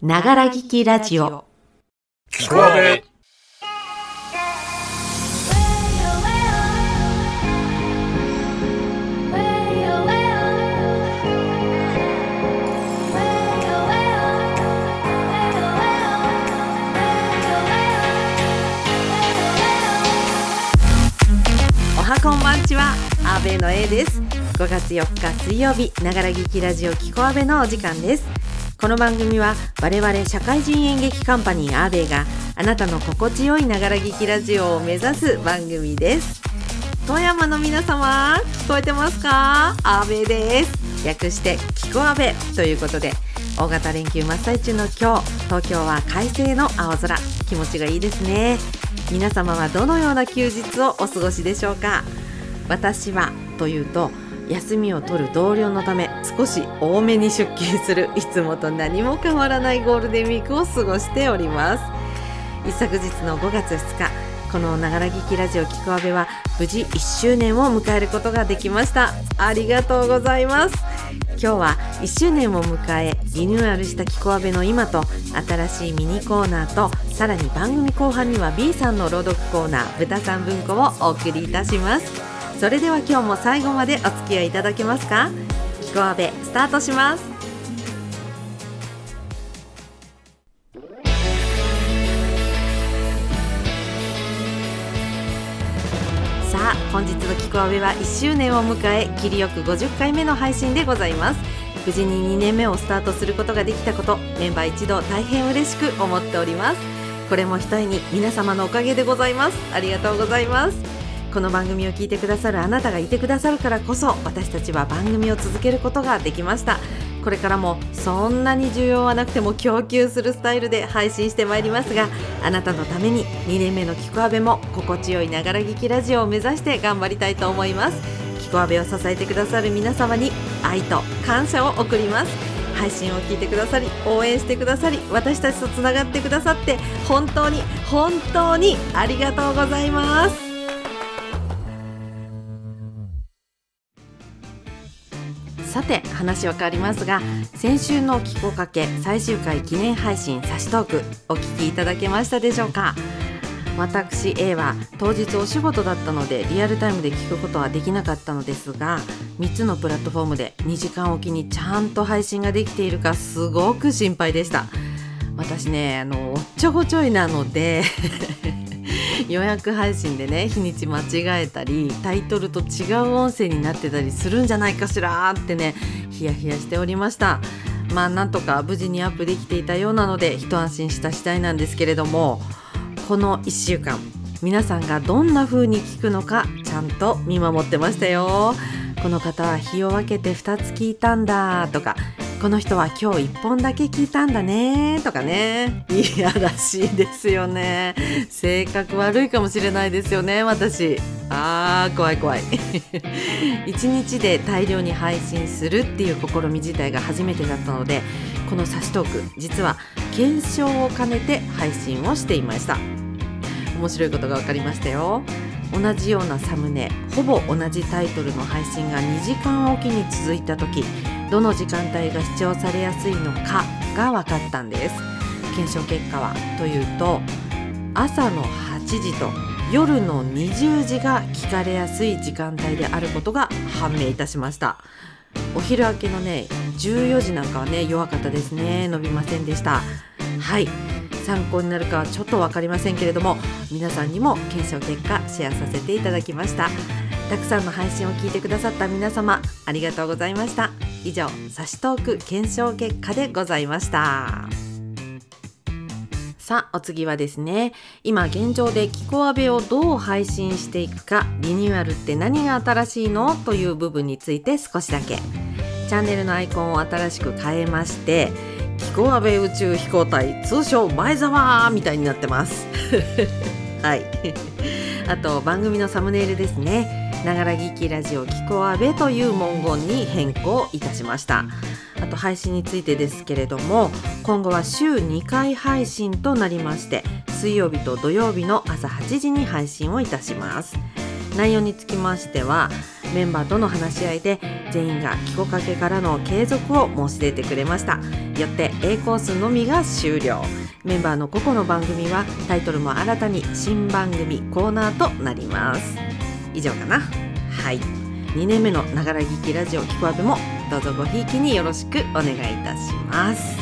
ながら聞きラジオ。聞こえおはこんばんちは。阿部の A です。5月4日水曜日。ながら劇ラジオキコアベのお時間ですこの番組は我々社会人演劇カンパニーアーベイがあなたの心地よいながら劇ラジオを目指す番組です。富山の皆様聞こえてますか？アーベイです。略してキコアベ。ということで大型連休真っ最中の今日東京は快晴の青空。気持ちがいいですね。皆様はどのような休日をお過ごしでしょうか？私はというと休みを取る同僚のため少し多めに出勤するいつもと何も変わらないゴールデンウィークを過ごしております。一昨日の5月2日このながら聞きラジオキコアベは無事1周年を迎えることができました。ありがとうございます。今日は1周年を迎えリニューアルしたキコアベの今と新しいミニコーナーとさらに番組後半には B さんの朗読コーナー豚さん文庫をお送りいたします。それでは今日も最後までお付き合いいただけますか？キコアベスタートします。さあ本日のキコアベは1周年を迎え切りよく50回目の配信でございます。無事に2年目をスタートすることができたことメンバー一同大変嬉しく思っております。これもひとえに皆様のおかげでございます。ありがとうございます。この番組を聞いてくださるあなたがいてくださるからこそ私たちは番組を続けることができました。これからもそんなに需要はなくても供給するスタイルで配信してまいりますがあなたのために2年目のキコアベも心地よいながら聞きラジオを目指して頑張りたいと思います。キコアベを支えてくださる皆様に愛と感謝を送ります。配信を聞いてくださり応援してくださり私たちとつながってくださって本当に本当にありがとうございます。さて話は変わりますが先週の「キコかけ」最終回記念配信サシトークお聞きいただけましたでしょうか？私 A は当日お仕事だったのでリアルタイムで聞くことはできなかったのですが3つのプラットフォームで2時間おきにちゃんと配信ができているかすごく心配でした。私ねあのおっちょこちょいなので予約配信でね日にち間違えたりタイトルと違う音声になってたりするんじゃないかしらってねヒヤヒヤしておりました。まあなんとか無事にアップできていたようなので一安心した次第なんですけれどもこの1週間皆さんがどんな風に聞くのかちゃんと見守ってましたよ。この方は日を分けて2つ聞いたんだとかこの人は今日1本だけ聞いたんだねとかね。いやらしいですよね。性格悪いかもしれないですよね私。あー怖い怖い。1日で大量に配信するっていう試み自体が初めてだったのでこのサシトーク実は検証を兼ねて配信をしていました。面白いことが分かりましたよ。同じようなサムネほぼ同じタイトルの配信が2時間おきに続いた時どの時間帯が視聴されやすいのかが分かったんです。検証結果はというと朝の8時と夜の20時が聞かれやすい時間帯であることが判明いたしました。お昼明けのね14時なんかはね弱かったですね。伸びませんでした。はい。参考になるかはちょっと分かりませんけれども皆さんにも検証結果シェアさせていただきました。たくさんの配信を聞いてくださった皆様ありがとうございました。以上サシトーク検証結果でございました。さあお次はですね今現状でキコアベをどう配信していくかリニューアルって何が新しいのという部分について少しだけ。チャンネルのアイコンを新しく変えましてキコアベ宇宙飛行隊通称前澤みたいになってます。はい。あと番組のサムネイルですね。ながら聞きラジオキコアベという文言に変更いたしました。あと配信についてですけれども今後は週2回配信となりまして水曜日と土曜日の朝8時に配信をいたします。内容につきましてはメンバーとの話し合いで全員がキコかけからの継続を申し出てくれました。よって A コースのみが終了。メンバーの個々の番組はタイトルも新たに新番組コーナーとなります。以上かな。はい。2年目のながら聞きラジオキコアベもどうぞごひいきによろしくお願いいたします。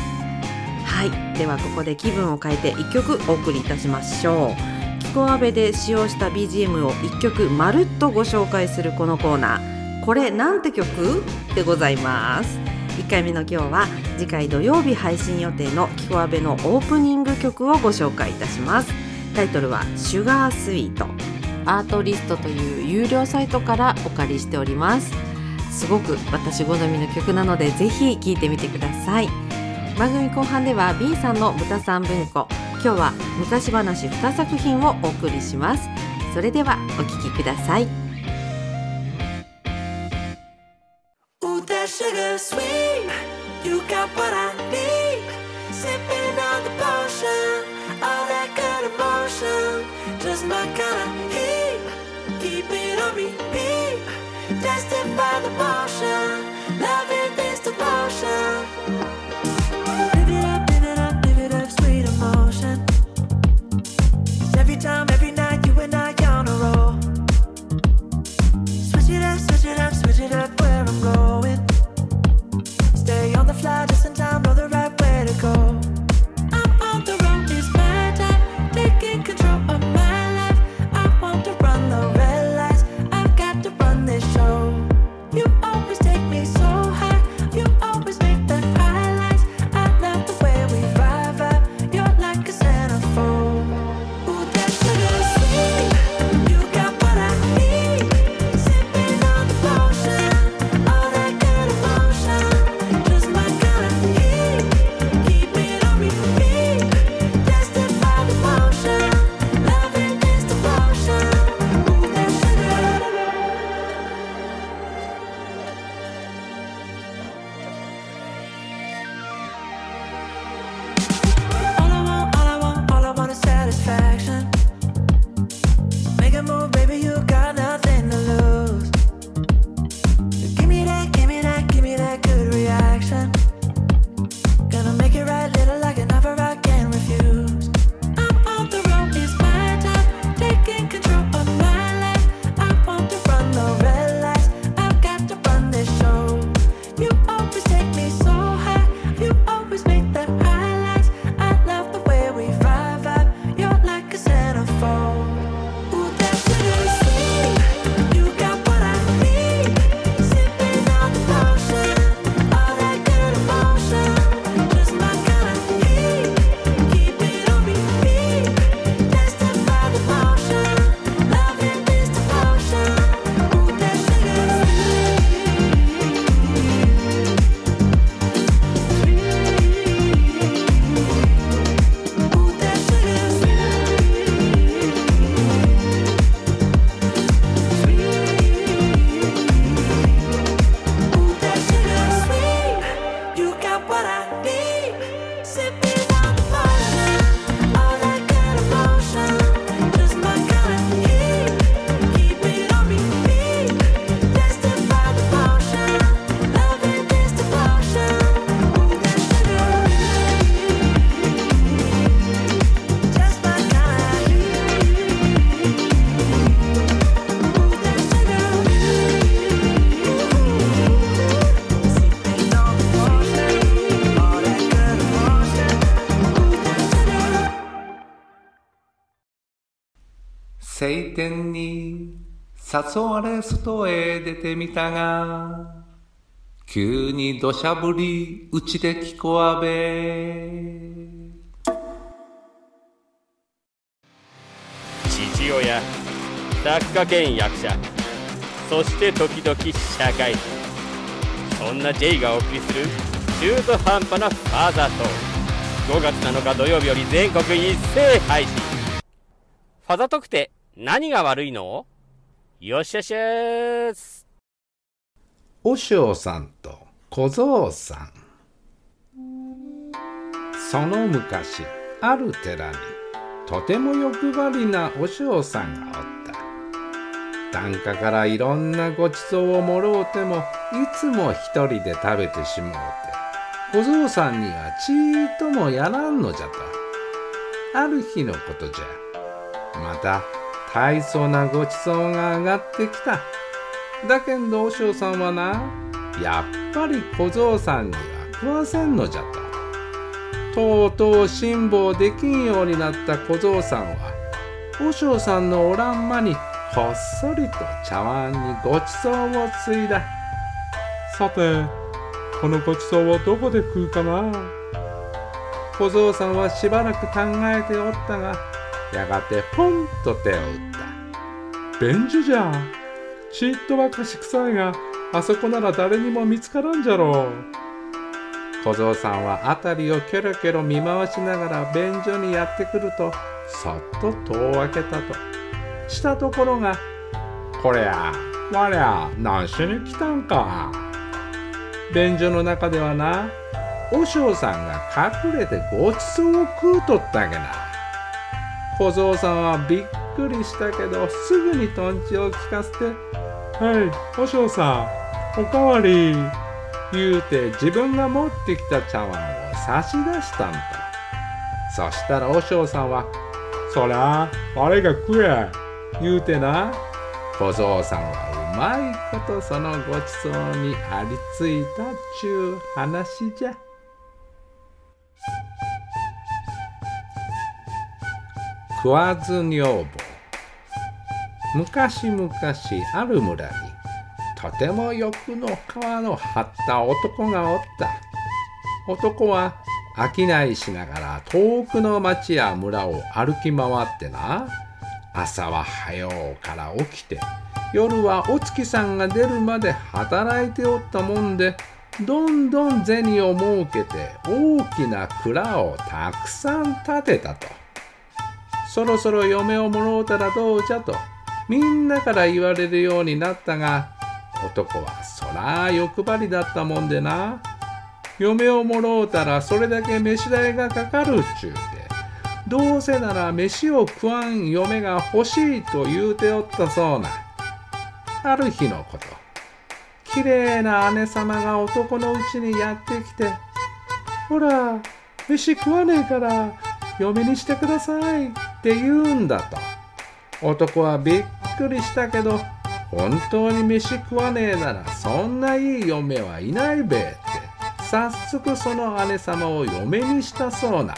はい。ではここで気分を変えて1曲お送りいたしましょう。キコアベで使用した BGM を1曲まるっとご紹介するこのコーナー。これなんて曲？でございます。1回目の今日は次回土曜日配信予定のキコアベのオープニング曲をご紹介いたします。タイトルはシュガースイートアートリストという有料サイトからお借りしておりますすごく私好みの曲なのでぜひ聴いてみてください番組後半では B さんの豚さん文庫今日は昔話2作品をお送りしますそれではお聴きください Ooh, that sugar sweet. You got what I need. Sipping on the potion. All that good emotion. Just my kind of by the motion. Loving this devotion. 誘われ外へ出てみたが、急に土砂降りうちで聞こあべ。父親作家兼役者。そして時々社会人。そんな J がお送りする中途半端なファーザートー5月7日土曜日より全国一斉配信。ファザトークって何が悪いの？よしゃしゃーす。和尚さんと小僧さん。その昔ある寺にとても欲張りな和尚さんがおった。檀家からいろんなごちそうをもろうてもいつも一人で食べてしもうて小僧さんにはちーっともやらんのじゃと。ある日のことじゃ。また大層なごちそうが上がってきた。だけんど和尚さんはなやっぱり小僧さんには食わせんのじゃと。とうとう辛抱できんようになった小僧さんは和尚さんのおらん間にこっそりと茶碗にごちそうをついだ。さてこのごちそうをどこで食うかな。小僧さんはしばらく考えておったがやがてポンと手を打った。便所じゃちっとは貸し臭いがあそこなら誰にも見つからんじゃろう。小僧さんは辺りをキョロキョロ見回しながら便所にやってくると。そっと戸を開けたと。したところが「こりゃわりゃ何しに来たんか」便所の中ではな和尚さんが隠れてごちそうを食うとったげな。小僧さんはびっくりしたけどすぐにとんちを聞かせて「はい。和尚さんおかわり」言うて自分が持ってきた茶碗を差し出したんだ。そしたら和尚さんは「そりゃあれが食え」言うてな。小僧さんはうまいことそのごちそうにありついたっちゅう話じゃ食わず女房。昔々ある村にとても欲の皮の張った男がおった。男は商いしながら遠くの町や村を歩き回ってな。朝は早うから起きて夜はお月さんが出るまで働いておったもんでどんどん銭を儲けて大きな蔵をたくさん建てたと。そろそろ嫁をもろうたらどうじゃとみんなから言われるようになったが男はそら欲張りだったもんでな。嫁をもろうたらそれだけ飯代がかかるっちゅうてどうせなら飯を食わん嫁が欲しいと言うておったそうな。ある日のこときれいな姉様が男のうちにやってきて「ほら飯食わねえから嫁にしてください」って言うんだと。男はびっくりしたけど本当に飯食わねえならそんないい嫁はいないべって。早速その姉様を嫁にしたそうな。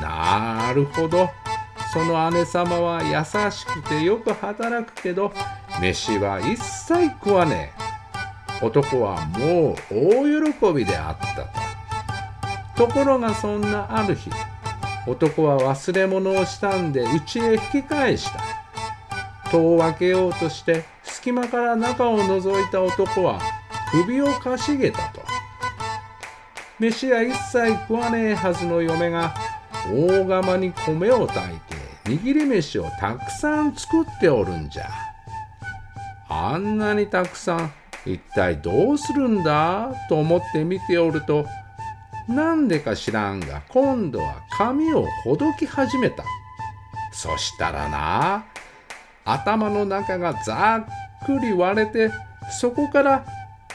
なるほど。その姉様は優しくてよく働くけど飯は一切食わねえ。男はもう大喜びであったと。ところがそんなある日男は忘れ物をしたんで家へ引き返した。戸を開けようとして隙間から中を覗いた男は首をかしげたと。飯は一切食わねえはずの嫁が大釜に米を炊いて握り飯をたくさん作っておるんじゃ。あんなにたくさん一体どうするんだ？と思って見ておるとなんでか知らんが今度は髪をほどき始めたそしたらな頭の中がざっくり割れてそこから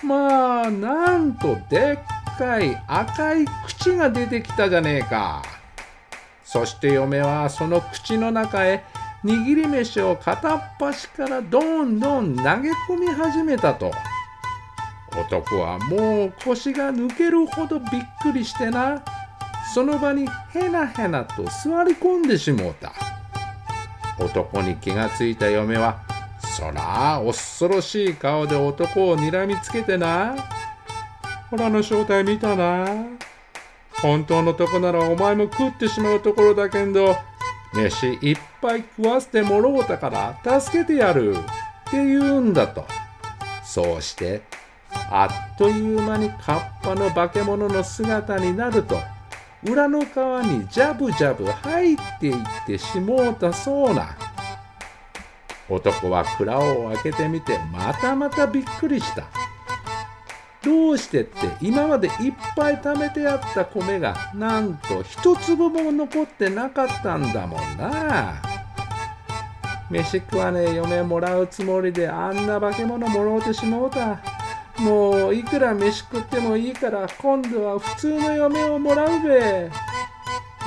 まあなんとでっかい赤い口が出てきたじゃねえか。そして嫁はその口の中へ握り飯を片っ端からどんどん投げ込み始めたと。男はもう腰が抜けるほどびっくりしてな、その場にへなへなと座り込んでしもうた。男に気がついた嫁は、そら恐ろしい顔で男を睨みつけてな、ほらの正体見たな。本当のとこならお前も食ってしまうところだけど、飯いっぱい食わせてもろうたから助けてやるって言うんだと。そうして、あっという間にカッパの化け物の姿になると、裏の川にジャブジャブ入っていってしもうたそうな。男は蔵を開けてみてまたまたびっくりした。どうしてって今までいっぱい貯めてあった米がなんと一粒も残ってなかったんだもんな。飯食わねえ嫁もらうつもりであんな化け物もろうてしもうた。もういくら飯食ってもいいから今度は普通の嫁をもらうべ。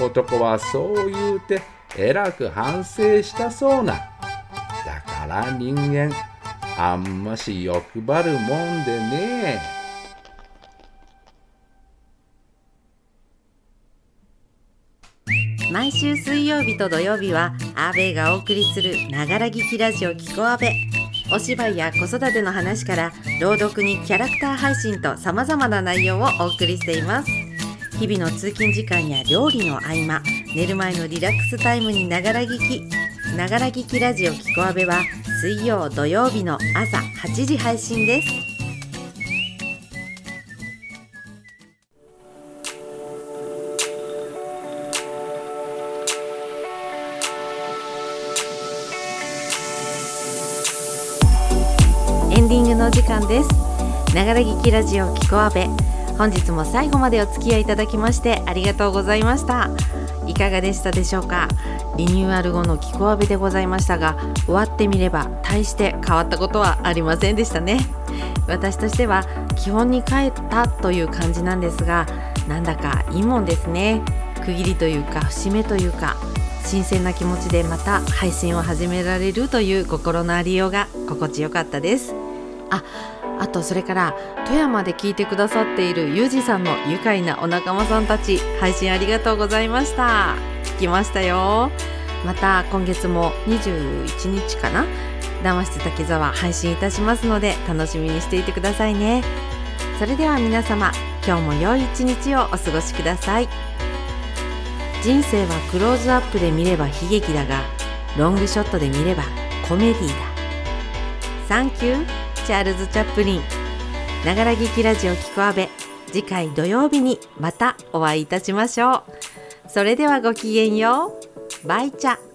男はそう言うてえらく反省したそうな。だから人間あんまし欲張るもんでね。毎週水曜日と土曜日はアーベイがお送りするながら聞きラジオキコアベお芝居や子育ての話から朗読にキャラクター配信と様々な内容をお送りしています。日々の通勤時間や料理の合間寝る前のリラックスタイムにながら聞き。ながら聞きラジオキコアベは水曜土曜日の朝8時配信です。です。ながら聞きラジオキコアベ。本日も最後までお付き合いいただきましてありがとうございました。いかがでしたでしょうか？リニューアル後のキコアベでございましたが終わってみれば大して変わったことはありませんでしたね。私としては基本に帰ったという感じなんですがなんだかいいもんですね。区切りというか節目というか新鮮な気持ちでまた配信を始められるという心のありようが心地よかったです。ああとそれから富山で聞いてくださっているゆうじさんの愉快なお仲間さんたち配信ありがとうございました。聞きましたよ。また今月も21日かな？談話室滝沢配信いたしますので楽しみにしていてくださいね。それでは皆様今日も良い一日をお過ごしください。人生はクローズアップで見れば悲劇だがロングショットで見ればコメディだ。サンキューチャールズ・チャップリンながら劇ラジオキコアベ次回土曜日にまたお会いいたしましょう。それではごきげんよう。バイチャ。